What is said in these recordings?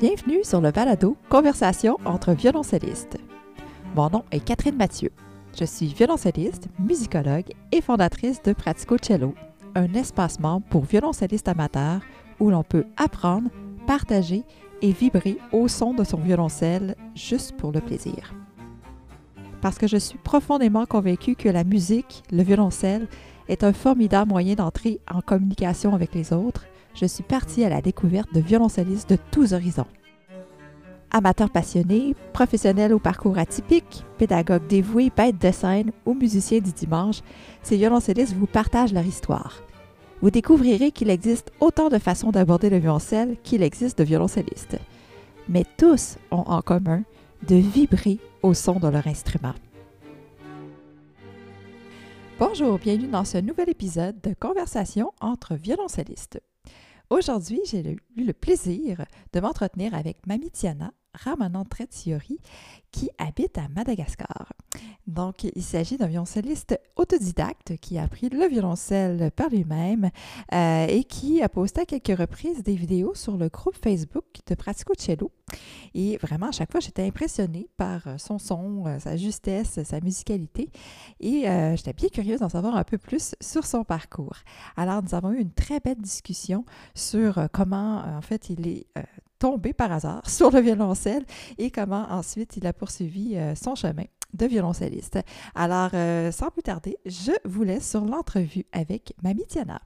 Bienvenue sur le balado Conversation entre violoncellistes. Mon nom est Catherine Mathieu. Je suis violoncelliste, musicologue et fondatrice de Pratico Cello, un espace membre pour violoncellistes amateurs où l'on peut apprendre, partager et vibrer au son de son violoncelle juste pour le plaisir. Parce que je suis profondément convaincue que la musique, le violoncelle, est un formidable moyen d'entrer en communication avec les autres, je suis partie à la découverte de violoncellistes de tous horizons. Amateurs passionnés, professionnels au parcours atypique, pédagogues dévoués, bêtes de scène ou musiciens du dimanche, ces violoncellistes vous partagent leur histoire. Vous découvrirez qu'il existe autant de façons d'aborder le violoncelle qu'il existe de violoncellistes. Mais tous ont en commun de vibrer au son de leur instrument. Bonjour, bienvenue dans ce nouvel épisode de Conversation entre violoncellistes. Aujourd'hui, j'ai eu le plaisir de m'entretenir avec Mamie Tiana, Ramanand qui habite à Madagascar. Donc, il s'agit d'un violoncelliste autodidacte qui a appris le violoncelle par lui-même euh, et qui a posté à quelques reprises des vidéos sur le groupe Facebook de Pratico Cello. Et vraiment, à chaque fois, j'étais impressionnée par euh, son son, euh, sa justesse, sa musicalité. Et j'étais bien curieuse d'en savoir un peu plus sur son parcours. Alors, nous avons eu une très belle discussion sur comment, en fait, il est tombé par hasard sur le violoncelle et comment ensuite il a poursuivi euh, son chemin de violoncelliste. Alors, euh, sans plus tarder, je vous laisse sur l'entrevue avec Mamie Tiana.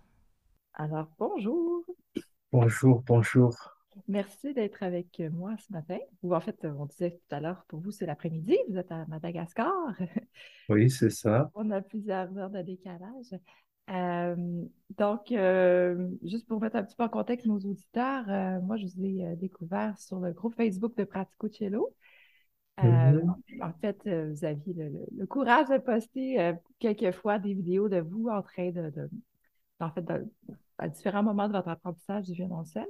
Alors, bonjour. Bonjour, bonjour. Merci d'être avec moi ce matin. Ou en fait, on disait tout à l'heure, pour vous, c'est l'après-midi, vous êtes à Madagascar. Oui, c'est ça. On a plusieurs heures de décalage. Euh, donc, euh, juste pour mettre un petit peu en contexte nos auditeurs, euh, moi, je vous ai découvert sur le groupe Facebook de Pratico Cello. Mm-hmm. En fait, vous aviez le, courage de poster quelquefois des vidéos de vous en train de, en fait, à différents moments de votre apprentissage du violoncelle.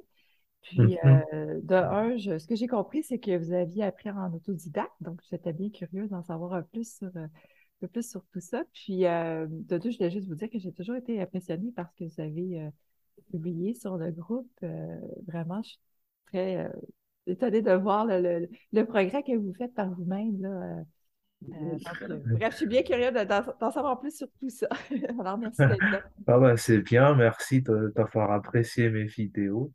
Puis, mm-hmm. de un, ce que j'ai compris, c'est que vous aviez appris en autodidacte, donc j'étais bien curieuse d'en savoir un plus sur peu plus sur tout ça. Puis, euh, de deux, je voulais juste vous dire que j'ai toujours été impressionnée par ce que vous avez euh, publié sur le groupe. Euh, vraiment, je suis très étonnée de voir le, progrès que vous faites par vous-même. bref, je suis bien curieuse d'en savoir plus sur tout ça. Alors, merci d'être là. Ah ben, c'est bien, merci d'avoir apprécié mes vidéos.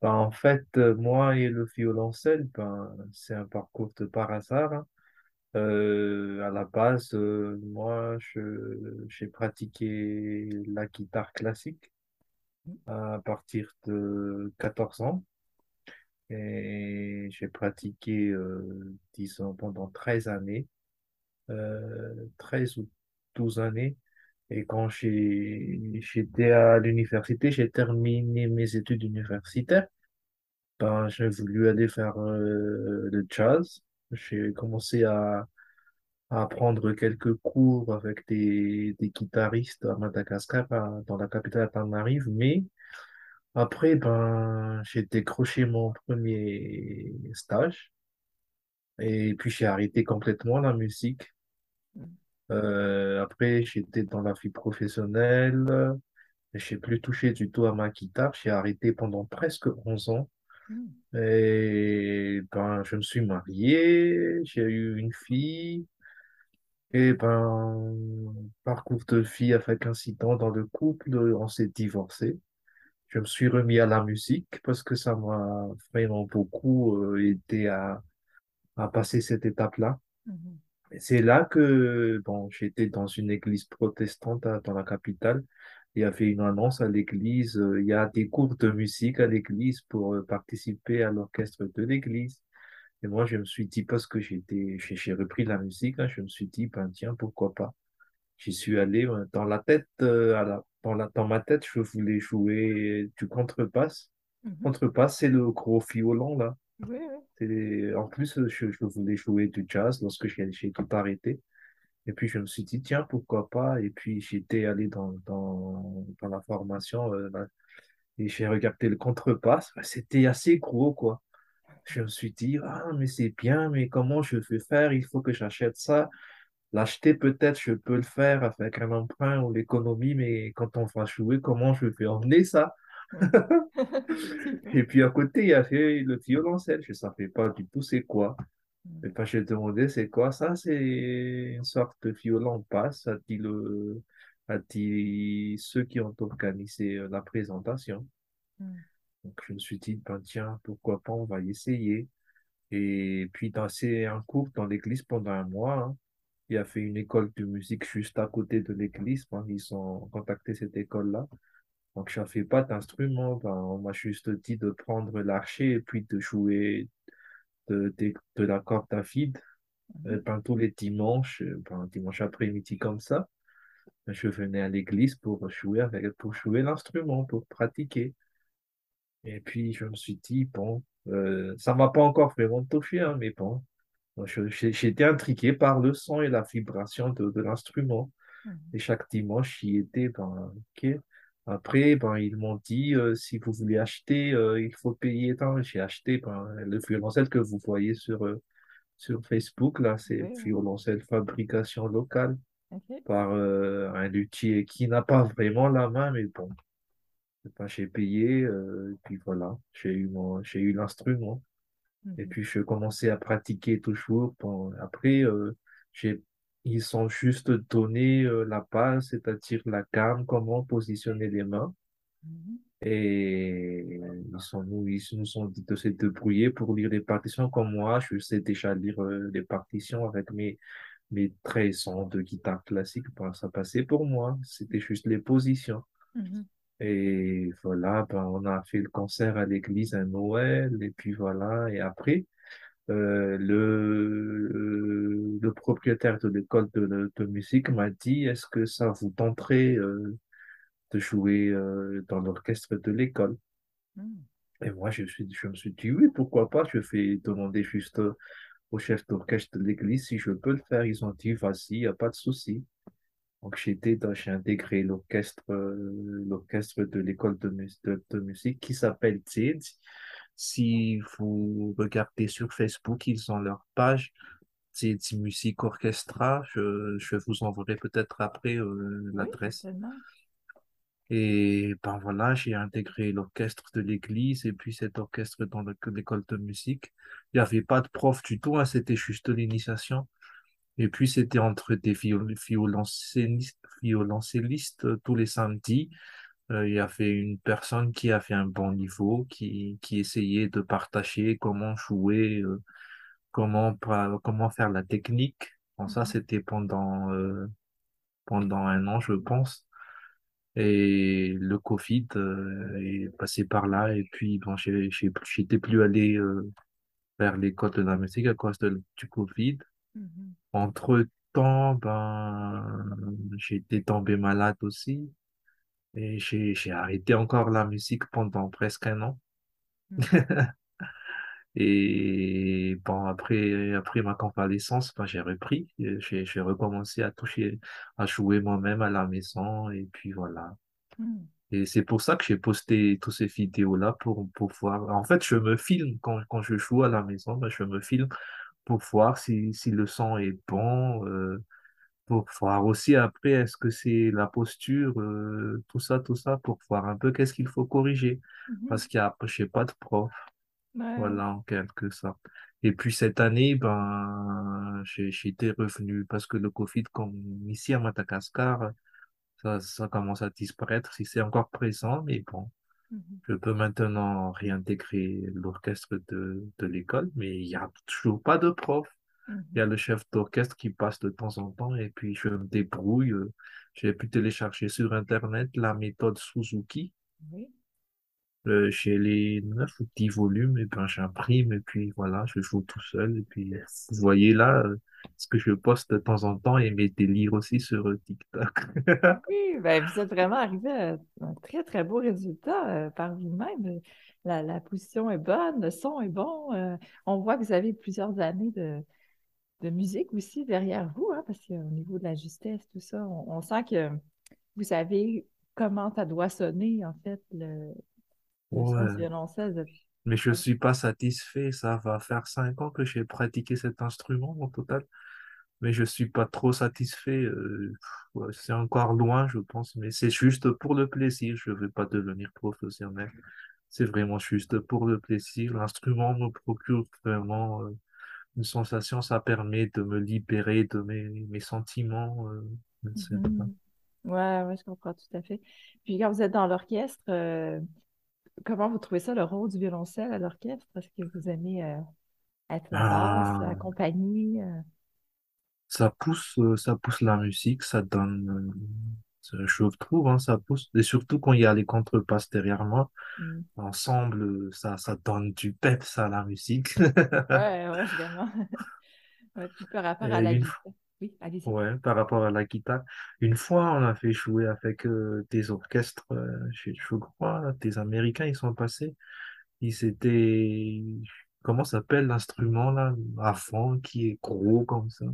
Ben, en fait, moi et le violoncelle, ben, c'est un parcours de par hasard. Hein. Euh, à la base, euh, moi, j'ai pratiqué la guitare classique à partir de 14 ans. Et j'ai pratiqué, euh, disons, pendant 13 années, 13 ou 12 années. Et quand j'étais à l'université, j'ai terminé mes études universitaires. Ben, j'ai voulu aller faire le jazz. J'ai commencé à, à prendre quelques cours avec des, des guitaristes à Madagascar, dans la capitale Tanarive, mais après, ben, j'ai décroché mon premier stage et puis j'ai arrêté complètement la musique. Euh, après, j'étais dans la vie professionnelle, j'ai plus touché du tout à ma guitare, j'ai arrêté pendant presque 11 ans. Et ben, je me suis marié, j'ai eu une fille. Et ben, parcours de vie avec incident dans le couple, on s'est divorcé. Je me suis remis à la musique parce que ça m'a vraiment beaucoup euh, aidé à, à passer cette étape-là. Mhm. C'est là que bon, j'étais dans une église protestante dans la capitale il y avait une annonce à l'église, euh, il y a des cours de musique à l'église pour euh, participer à l'orchestre de l'église. Et moi, je me suis dit, parce que j'étais, j'ai repris la musique, hein, je me suis dit, ben tiens, pourquoi pas. J'y suis allé euh, dans la tête, à la, dans, la, dans ma tête, je voulais jouer du contrebasse. Mhm. Contrebasse, c'est le gros violon, là. Oui, oui. En plus, je, je, voulais jouer du jazz lorsque j'ai tout arrêté. Et puis, je me suis dit, tiens, pourquoi pas? Et puis, j'étais allé dans, dans, dans la formation euh, et j'ai regardé le contrepasse. C'était assez gros, quoi. Je me suis dit, ah, mais c'est bien, mais comment je vais faire? Il faut que j'achète ça. L'acheter, peut-être, je peux le faire avec un emprunt ou l'économie, mais quand on va jouer, comment je vais emmener ça? Et puis à côté, il y avait le violoncelle. Je ne savais pas du tout c'est quoi. Et Mhm. quand j'ai demandé c'est quoi ça, c'est une sorte de violon basse, a dit le, a dit ceux qui ont organisé euh, la présentation. Mhm. Donc je me suis dit, ben tiens, pourquoi pas, on va y essayer. Et puis dans c'est un cours dans l'église pendant un mois. hein. Il a fait une école de musique juste à côté de l'église. Ben, ils ont contacté cette école-là. Donc je n'avais pas d'instrument. Ben, on m'a juste dit de prendre l'archet et puis de jouer de, de, de la corde à vide ben, tous les dimanches, euh, ben, dimanche après-midi comme ça, je venais à l'église pour jouer avec, pour jouer l'instrument, pour pratiquer. Et puis je me suis dit, bon, euh, ça m'a pas encore vraiment touché, hein, mais bon, j'étais intrigué par le son et la vibration de, de l'instrument. Mhm. Et chaque dimanche, j'y étais, ben. Après, ben, ils m'ont dit, euh, si vous voulez acheter, euh, il faut payer tant. J'ai acheté ben, le violoncelle que vous voyez sur, euh, sur Facebook, là, c'est Oui, violoncelle fabrication locale OK. par euh, un luthier qui n'a pas vraiment la main, mais bon, ben, j'ai payé, euh, et puis voilà, j'ai eu mon, j'ai eu l'instrument. Et Mhm. puis, je commençais à pratiquer toujours. Bon, après, euh, j'ai, ils sont juste donné euh, la base, c'est-à-dire la gamme, comment positionner les mains. Mhm. Et ils sont, nous, ils nous sont dit de se débrouiller pour lire les partitions comme moi. Je sais déjà lire euh, les partitions avec mes, mes 13 ans de guitare classique. Ben, ça passait pour moi. C'était juste les positions. Mhm. Et voilà, ben, on a fait le concert à l'église à Noël. Et puis voilà. Et après, euh, le, le propriétaire de l'école de, de musique m'a dit, est-ce que ça vous tenterait euh, de jouer euh, dans l'orchestre de l'école? Mhm. Et moi, je, suis, je me suis dit, oui, pourquoi pas? Je vais demander juste euh, au chef d'orchestre de l'église si je peux le faire. Ils ont dit, vas-y, il n'y a pas de souci. Donc, j'étais j'ai intégré l'orchestre, euh, l'orchestre de l'école de, mus- de, de musique qui s'appelle TID. Si vous regardez sur Facebook, ils ont leur page TID Musique Orchestra. Je, je vous enverrai peut-être après euh, l'adresse. Et ben voilà, j'ai intégré l'orchestre de l'église et puis cet orchestre dans le- l'école de musique. Il n'y avait pas de prof du tout, hein, c'était juste l'initiation. Et puis c'était entre des viol- violoncellistes, violoncellistes euh, tous les samedis. Euh, il y avait une personne qui avait un bon niveau, qui, qui essayait de partager comment jouer, euh, comment, comment faire la technique. Bon, ça, Mhm. c'était pendant, euh, pendant un an, je pense. Et le Covid est passé par là et puis bon, j'étais plus allé vers l'école de la musique à cause de, du Covid. Mhm. Entre-temps, ben, j'étais tombé malade aussi et j'ai, j'ai arrêté encore la musique pendant presque un an. Mhm. Et bon, après, après ma convalescence, ben, j'ai repris, Et j'ai, j'ai recommencé à toucher, à jouer moi-même à la maison et puis voilà. Mhm. Et c'est pour ça que j'ai posté toutes ces vidéos-là pour, pour voir. En fait, je me filme quand, quand je joue à la maison, ben, je me filme pour voir si, si le son est bon, euh, pour voir aussi après est-ce que c'est la posture, euh, tout ça, tout ça, pour voir un peu qu'est-ce qu'il faut corriger. Mhm. Parce qu'il y a, je sais pas de prof, Ouais. voilà, en quelque sorte. Et puis cette année, ben, j'ai, j'étais revenu parce que le Covid, comme ici à Madagascar, ça, ça commence à disparaître, si c'est encore présent, mais bon. Mhm. Je peux maintenant réintégrer l'orchestre de, de l'école, mais il n'y a toujours pas de prof. Il y a le chef d'orchestre qui passe de temps en temps et puis je me débrouille. J'ai pu télécharger sur Internet la méthode Suzuki. Oui. Euh, j'ai les 9 ou 10 volumes et ben j'imprime et puis voilà, je joue tout seul. Et puis vous voyez là euh, ce que je poste de temps en temps et mes délires aussi sur euh, TikTok. Oui, ben, vous êtes vraiment arrivé à un très, très beau résultat par vous-même. La, la position est bonne, le son est bon. euh, on voit que vous avez plusieurs années de, de musique aussi derrière vous, hein, parce qu'au niveau de la justesse, tout ça, on, on sent que vous savez comment ça doit sonner, en fait, le, le Ouais. violoncelle. de- Mais je suis pas satisfait. Ça va faire cinq ans que j'ai pratiqué cet instrument au total. mais je suis pas trop satisfait. euh, ouais, c'est encore loin, je pense, mais c'est juste pour le plaisir. Je veux pas devenir professionnel. C'est vraiment juste pour le plaisir. L'instrument me procure vraiment euh, une sensation. Ça permet de me libérer de mes, mes sentiments. euh, pas. Mhm. Ouais, ouais, je comprends tout à fait. Puis quand vous êtes dans l'orchestre, euh, comment vous trouvez ça, le rôle du violoncelle à l'orchestre? Est-ce que vous aimez euh, être Ah, compagnie? euh? ça pousse, ça pousse la musique, ça donne, je trouve, hein, ça pousse. Et surtout quand il y a les contrebasses derrière moi, Hmm. ensemble, ça, ça donne du peps à la musique. Ouais, ouais, vraiment. Ouais, puis par rapport Et à la guitare. Oui. Ouais, par rapport à la guitare. Une fois, on a fait jouer avec euh, des orchestres, euh, je, je crois, des Américains, ils sont passés. Ils étaient, comment s'appelle l'instrument là, à fond, qui est gros comme ça?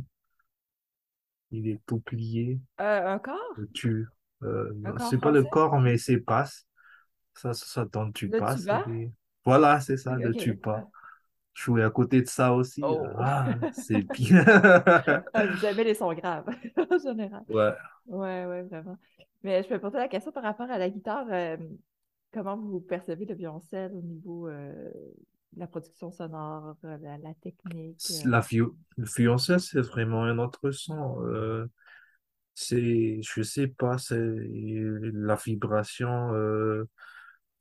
Il est tout plié. Euh, un corps? Le tu, euh, Un non, corps c'est pas le corps, mais c'est passe. Ça, ça, ça donne du Le passe. tuba? Et... Voilà, c'est ça, le ok, le tuba. tuba. Jouer à côté de ça aussi. Oh! Ah, c'est bien. Ah, Vous aimez les sons graves, en général. Ouais. Ouais, ouais, vraiment. Mais je peux poser la question par rapport à la guitare. euh, comment vous percevez le violoncelle au niveau euh, la production sonore, euh, la, la technique? euh? La violoncelle, c'est vraiment un autre son. Euh, c'est, je sais pas, c'est la vibration, euh,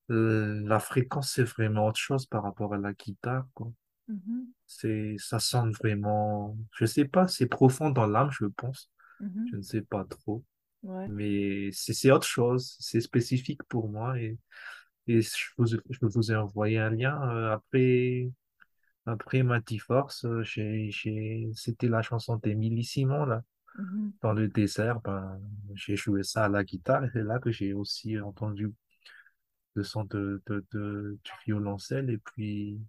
la fréquence, c'est vraiment autre chose par rapport à la guitare, quoi. Mhm, C'est, ça sonne vraiment, je sais pas, c'est profond dans l'âme, je pense. mhm, Je ne sais pas trop, ouais. mais c'est c'est autre chose, c'est spécifique pour moi et, et je vous, je vous ai envoyé un lien euh, après. Après Mighty Force, euh, c'était la chanson d'Émilie Simon, là. mhm. Dans le désert, ben, j'ai joué ça à la guitare et c'est là que j'ai aussi entendu le son de, de, de- du violoncelle. Et puis,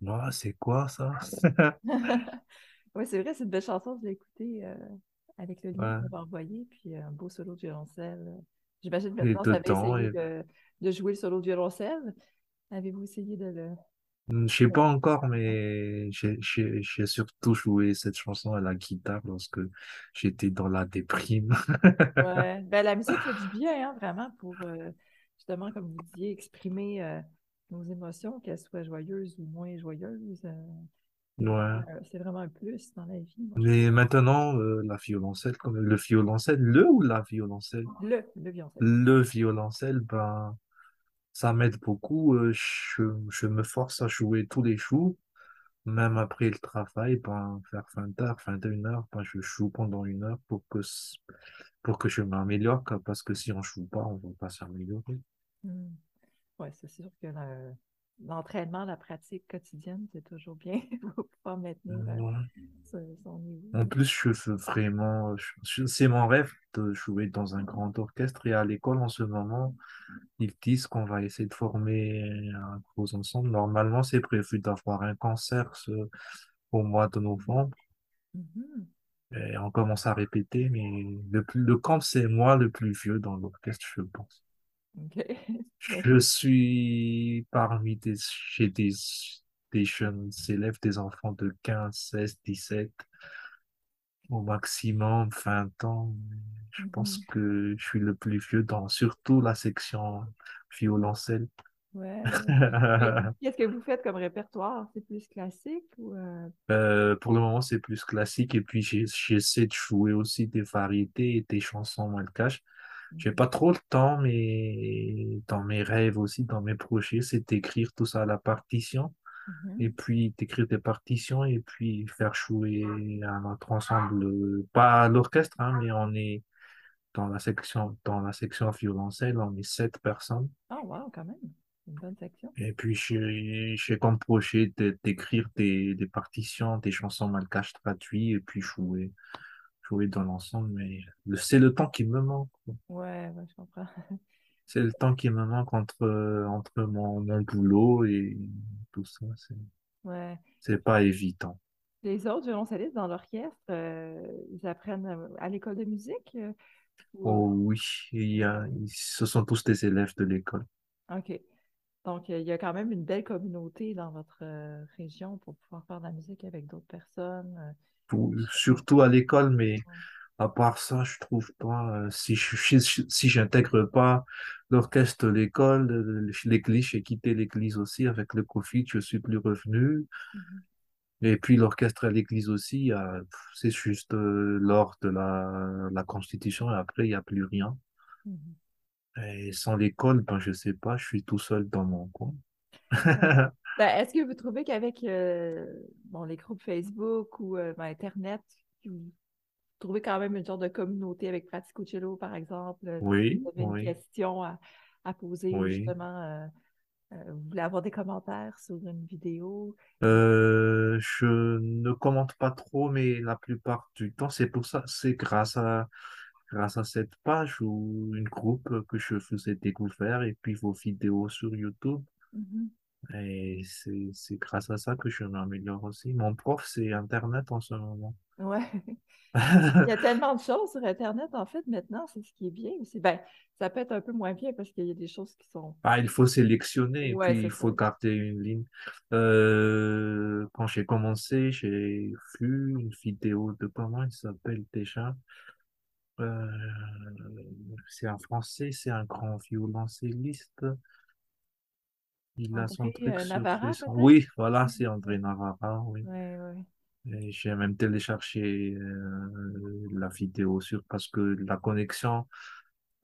moi, c'est quoi ça? Oui, c'est vrai, c'est une belle chanson, je l'ai écoutée euh, avec le lien que Ouais. vous m'avez envoyé, puis un beau solo de violoncelle. J'imagine maintenant, essayé et, de, de jouer le solo de violoncelle? Avez-vous essayé de le... Hmm, je sais pas encore, mais j'ai, surtout joué cette chanson à la guitare lorsque j'étais dans la déprime. Ouais, ben, la musique fait du bien, hein, vraiment, pour euh, justement, comme vous disiez, exprimer euh, nos émotions, qu'elles soient joyeuses ou moins joyeuses. euh, c'est Ouais. vraiment, un- c'est vraiment un plus dans la vie, moi. Mais maintenant, euh, la violoncelle, le violoncelle, le ou la violoncelle? Le, le violoncelle. Le violoncelle, ben, ça m'aide beaucoup. euh, Je, me force à jouer tous les jours, même après le travail, ben, vers 20 heures, 21 heures, ben, je joue pendant une heure pour que, pour que je m'améliore, parce que si on joue pas, on va pas s'améliorer. Hmm. Ouais, c'est sûr que le- l'entraînement, la pratique quotidienne, c'est toujours bien pour pouvoir maintenir euh, Ouais. son En niveau. plus, je vraiment, c'est mon rêve de jouer dans un grand orchestre et à l'école en ce moment, ils disent qu'on va essayer de former un gros ensemble. Normalement, c'est prévu d'avoir un concert ce- au mois de novembre Mhm. et on commence à répéter, mais le plus, le camp, c'est moi le plus vieux dans l'orchestre, je pense. Je suis parmi des, j'ai des, des jeunes élèves, des enfants de 15, 16, 17. au maximum 20 ans. Je pense Mhm. que je suis le plus vieux dans surtout la section violoncelle. Ouais, qu'est-ce que vous faites comme répertoire? C'est plus classique ou... euh, Euh, pour le moment, c'est plus classique et puis j'essaie de jouer aussi des variétés et des chansons malgaches. J'ai pas trop le temps, mais dans mes rêves aussi, dans mes projets, c'est d'écrire tout ça à la partition Mhm. et puis d'écrire des partitions et puis faire jouer à notre ensemble, pas à l'orchestre, hein, mais on est Dans la section, dans la section violoncelle, on est sept personnes. Ah, wow, quand même. Une bonne section. Et puis, j'ai comme projet de- d'écrire des, des partitions, des chansons malgaches traduites et puis jouer, dans l'ensemble. Mais le- c'est le temps qui me manque. Ouais, ouais, je comprends. C'est le temps qui me manque entre, entre mon, mon boulot et tout ça. C'est, Ouais. c'est pas évident. Les autres violoncellistes dans l'orchestre, euh, ils apprennent euh, à l'école de musique? euh, ou, Oh oui, il y a, ils- ce sont tous des élèves de l'école. OK. Donc, il y a quand même une belle communauté dans votre euh, région pour pouvoir faire de la musique avec d'autres personnes. Surtout à l'école, mais à part ça, je trouve pas, euh, si je, si, si j'intègre pas l'orchestre de l'école, l'église, j'ai quitté l'église aussi avec le Covid, je suis plus revenu. Mhm, Et puis l'orchestre à l'église aussi, c'est juste euh, lors de la, la Constitution et après, il n'y a plus rien. mhm. Et sans l'école, ben, je sais pas, je suis tout seul dans mon coin. Ouais. Ben, est-ce que vous trouvez qu'avec euh, bon, les groupes Facebook ou euh, ben, Internet, vous trouvez quand même une sorte de communauté avec Praticocello, par exemple? euh, Oui, Vous avez une question à, à poser, oui. justement, euh, vous voulez avoir des commentaires sur une vidéo? Euh, je ne commente pas trop, mais la plupart du temps, c'est pour ça, c'est grâce à, grâce à cette page ou une groupe que je vous ai découvert et puis vos vidéos sur YouTube. Mhm. Et c'est, c'est grâce à ça que je m'améliore aussi. Mon prof, c'est Internet en ce moment. Ouais. Il y a tellement de choses sur Internet, en fait, maintenant, c'est ce qui est bien aussi. Ben, ça peut être un peu moins bien parce qu'il y a des choses qui sont. Ah, il faut sélectionner et Ouais, puis il ça. faut garder une ligne. Euh, quand j'ai commencé, j'ai vu une vidéo de comment il s'appelle déjà. Euh, c'est un Français, c'est un grand violoncelliste. Il a son André truc euh, sur Navarra, peut-être? Oui, voilà, c'est André Navarra, oui. ouais, ouais. Et j'ai même téléchargé euh, la vidéo sur parce que la connexion,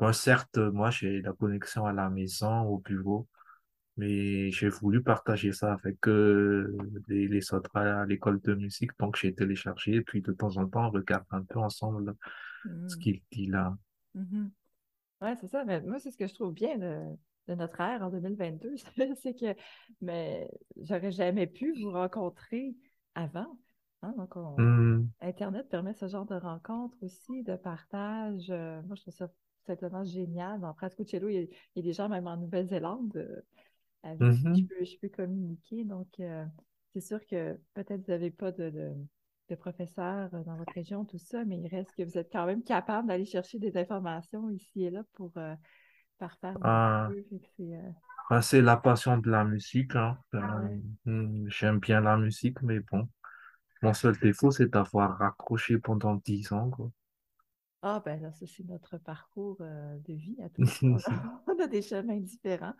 bon, certes, moi j'ai la connexion à la maison, au bureau, mais j'ai voulu partager ça avec euh, les, les autres à l'école de musique, donc j'ai téléchargé et puis de temps en temps on regarde un peu ensemble ce Mhm. qu'il dit là. Mhm. Ouais, c'est ça. Mais moi, c'est ce que je trouve bien de, de notre ère en 2022, c'est que mais j'aurais jamais pu vous rencontrer avant. hein. Donc, on- Hmm, Internet permet ce genre de rencontre aussi, de partage. Euh, moi, je trouve ça simplement génial. Dans Praticocello, il y a, il y a des gens même en Nouvelle-Zélande euh, avec qui je peux, je peux communiquer. Donc, euh, c'est sûr que peut-être vous n'avez pas de, de, de professeurs euh, dans votre région, tout ça, mais il reste que vous êtes quand même capable d'aller chercher des informations ici et là pour euh, vos Ah, euh, ah, c'est la passion de la musique, hein. Euh, ouais. hmm, j'aime bien la musique, mais bon. Mon seul défaut, c'est d'avoir raccroché pendant 10 ans, quoi. Ah, ben là, ça, c'est notre parcours euh, de vie à tous. On a, des chemins différents.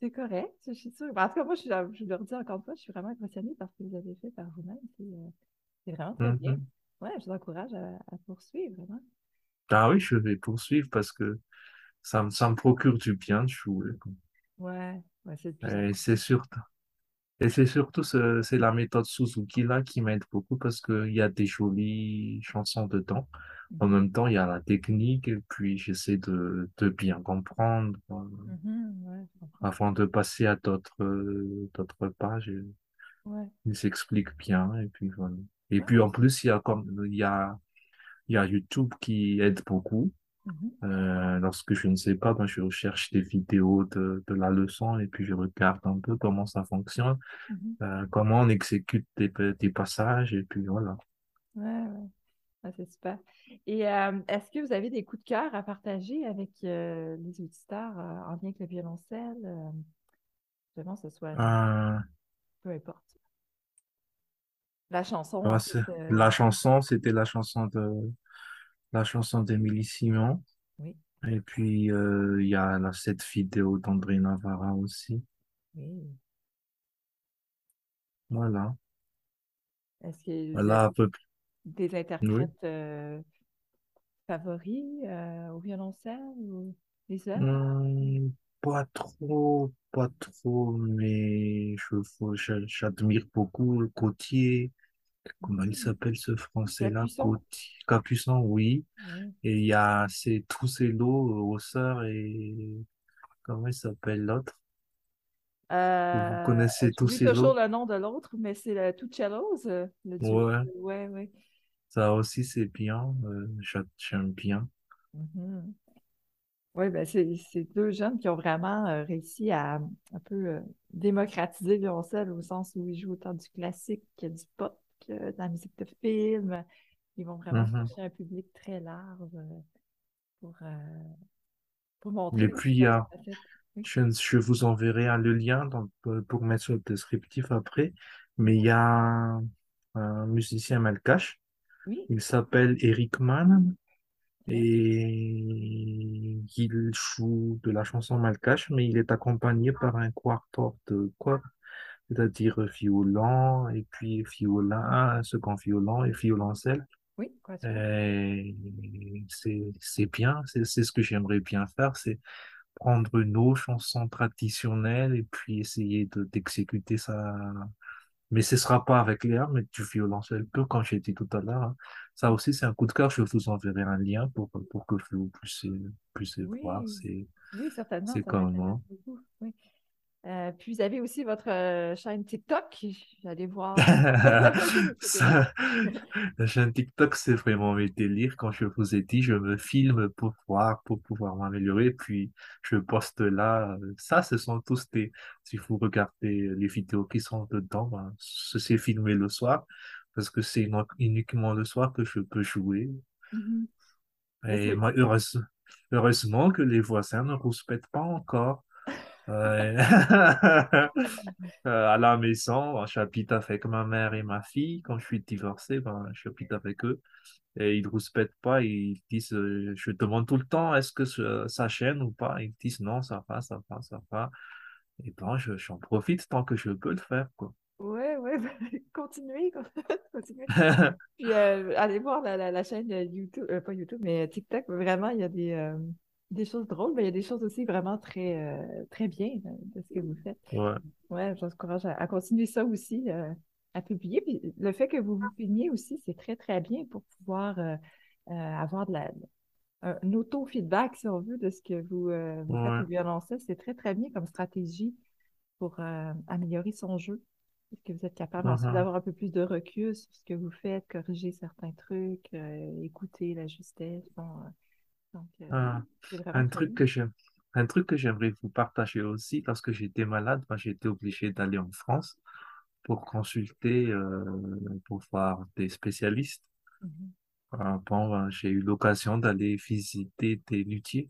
C'est correct, je suis sûre. Ben, En tout cas, moi, je, suis- je leur dis encore une fois, je suis vraiment impressionnée par ce que vous avez fait par vous-même. C'est euh, c'est vraiment très bien. Mhm. Ouais, je vous encourage à, à poursuivre, vraiment. Ah oui, je vais poursuivre parce que ça, me- ça me procure du bien de jouer. quoi. Ouais, ouais, c'est Et c'est surtout, et c'est surtout ce- c'est la méthode Suzuki là qui m'aide beaucoup parce qu'il y a des jolies chansons dedans. En Mhm. même temps, il y a la technique et puis j'essaie de, de bien comprendre euh, ouais, je comprends. avant de passer à d'autres euh, d'autres pages. Ouais, Ils s'expliquent bien et puis voilà. Et ouais, puis en plus, il y a comme il y a il y a YouTube qui aide beaucoup. Mhm, Euh, lorsque je ne sais pas, ben, je recherche des vidéos de, de la leçon et puis je regarde un peu comment ça fonctionne, mhm. euh, comment on exécute des, des passages et puis voilà. Ouais, ouais. Ouais, c'est super. Et euh, est-ce que vous avez des coups de cœur à partager avec les auditeurs en lien avec le violoncelle? Euh, vraiment, ce soit peu importe. La chanson, c'est- euh, la chanson, c'était la chanson de la chanson d'Émilie Simon. oui, Et puis euh, il y a la, cette vidéo d'André Navarra aussi. oui. Voilà. Est-ce que Voilà à peu des Oui. interprètes euh, favoris euh, au violoncelle ou des œuvres? Hum, pas trop, pas trop, mais je, j'admire beaucoup le Gautier. Comment il s'appelle ce français-là? Capuçon? Oui. Oui. Et il y a ces, lots, Hausseur et comment il s'appelle l'autre? Vous Euh, connaissez tous ces toujours le nom de l'autre, mais c'est le Tuccellos, euh, le duo. Ouais, Ouais, ouais. ça aussi c'est bien. euh, j'a- j'aime bien. Mhm. Oui, ben c'est deux jeunes qui ont vraiment euh, réussi à un peu euh, démocratiser le violoncelle au sens où ils jouent autant du classique que du pop, de la musique de film. Ils vont vraiment Mhm. chercher un public très large euh, pour, euh, pour montrer Et puis. Oui. je, je vous enverrai le lien donc, euh, pour mettre sur le descriptif après, mais il y a un, un musicien malgache Oui. Il s'appelle Eric Mann et il joue de la chanson malgache, mais il est accompagné par un quartet de quoi? C'est-à-dire violon et puis violon, second violon et violoncelle. Oui, c'est c'est bien, c'est ce que j'aimerais bien faire, c'est prendre nos chansons traditionnelles et puis essayer de d'exécuter ça. Mais ce sera pas avec l'air, mais du violoncelle, comme j'ai dit tout à l'heure. hein. Ça aussi, c'est un coup de cœur. Je vous enverrai un lien pour, pour que vous puissiez, puissiez voir. Oui, C'est, oui, certainement, c'est comment. Oui. Euh, puis vous avez aussi votre euh, chaîne TikTok. J'allais voir. Ça, la chaîne TikTok, c'est vraiment mes délires. Quand je vous ai dit, je me filme pour voir, pour pouvoir m'améliorer. Puis, je poste là. Ça, ce sont tous des, si vous regardez les vidéos qui sont dedans, ben, ce- c'est filmé le soir. Parce que c'est uni- uniquement le soir que je peux jouer. Mhm. Et moi, heureuse- heureusement que les voisins ne rouspètent pas encore. Ouais. Euh, à la maison, j'habite avec ma mère et ma fille. Quand je suis divorcé, ben, j'habite avec eux. Et ils ne rouspètent pas. Ils disent, euh, je demande tout le temps, est-ce que ce- ça chaîne ou pas? Ils disent non, ça va, ça va, ça va. Et ben, je, j'en profite tant que je peux le faire, quoi. Ouais, ouais, continuez, continuez. Puis euh, allez voir la, la, la chaîne YouTube, pas YouTube, mais TikTok. Vraiment, il y a des, des choses drôles, mais il y a des choses aussi vraiment très, euh, très bien euh, de ce que vous faites. Ouais. Ouais, je vous encourage à, à continuer ça aussi, euh, à publier. Puis le fait que vous vous filmiez aussi, c'est très, très bien pour pouvoir avoir de la, un, un auto-feedback, si on veut, de ce que vous, vous faites Ouais. violoncelle. C'est très, très bien comme stratégie pour améliorer son jeu. Est-ce que vous êtes capable ensuite Mhm. d'avoir un peu plus de recul sur ce que vous faites, corriger certains trucs, écouter la justesse? Bon, donc, euh, Un, vraiment un truc que j'aime, un truc que j'aimerais vous partager aussi, parce que j'étais malade, j'ai été obligé d'aller en France pour consulter, euh, pour voir des spécialistes. Mhm. Euh, bon, ben, j'ai eu l'occasion d'aller visiter des luthiers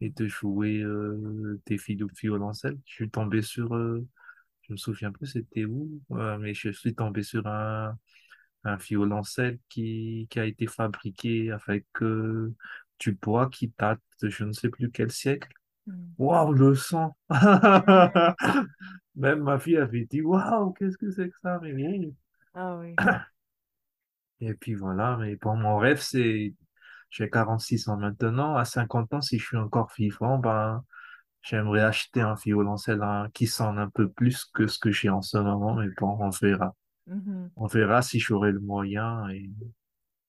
et de jouer euh, des filles de violoncelle. Je suis tombé sur, euh, je me souviens plus c'était où, euh, mais je suis tombé sur un, un violoncelle qui, qui a été fabriqué avec euh, du bois qui date de je ne sais plus quel siècle. Mhm. Waouh, le son! Même ma fille avait dit, waouh, qu'est-ce que c'est que ça? Mais oui. Ah oui. Et puis voilà, mais bon, mon rêve, c'est, j'ai 46 ans maintenant, à 50 ans, si je suis encore vivant, ben, j'aimerais acheter un violoncelle hein, qui sonne un peu plus que ce que j'ai en ce moment, mais bon, on verra. Mhm. On verra si j'aurai le moyen et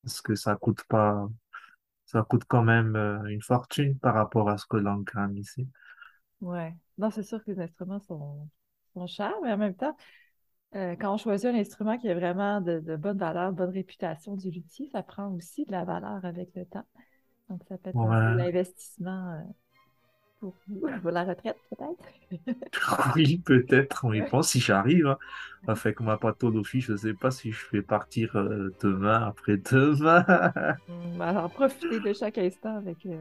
parce que ça coûte pas, ça coûte quand même euh, une fortune par rapport à ce que l'on gagne ici. Ouais. Non, c'est sûr que les instruments sont, sont chers, mais en même temps, euh, quand on choisit un instrument qui a vraiment de, de bonne valeur, bonne réputation du luthier, ça prend aussi de la valeur avec le temps. Donc, ça peut être un Ouais. investissement euh, pour vous, pour la retraite, peut-être? Oui, peut-être, on y pense si j'arrive. hein. Avec ma pathologie, je ne sais pas si je vais partir euh, demain, après-demain. Alors, profitez de chaque instant avec euh,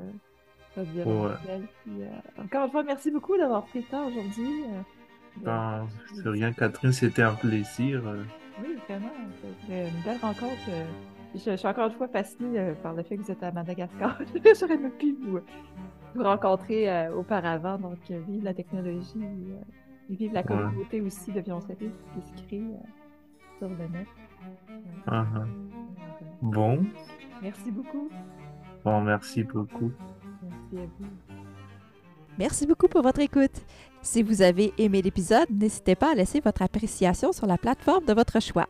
votre violoncelle. Puis, euh, encore une fois, merci beaucoup d'avoir pris le temps aujourd'hui. euh, Ben, c'est rien, Catherine, c'était un plaisir. euh. Oui, vraiment, c'était une belle rencontre. Je, je suis encore une fois fascinée par le fait que vous êtes à Madagascar. J'aurais même pu vous, vous rencontrer euh, auparavant. Donc, euh, vive la technologie euh, et vive la Ouais. communauté aussi de violoncellistes qui se crée euh, sur le net. Ouais. Alors, euh, Bon, merci beaucoup. bon, merci beaucoup. Merci à vous. Merci beaucoup pour votre écoute. Si vous avez aimé l'épisode, n'hésitez pas à laisser votre appréciation sur la plateforme de votre choix.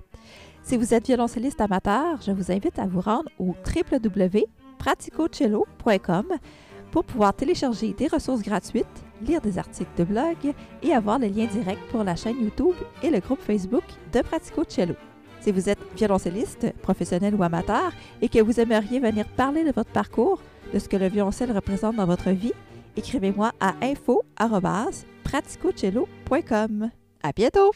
Si vous êtes violoncelliste amateur, je vous invite à vous rendre au www.praticocello.com pour pouvoir télécharger des ressources gratuites, lire des articles de blog et avoir le lien direct pour la chaîne YouTube et le groupe Facebook de Pratico Cello. Si vous êtes violoncelliste, professionnel ou amateur et que vous aimeriez venir parler de votre parcours, de ce que le violoncelle représente dans votre vie, écrivez-moi à info@praticocello.com. À bientôt!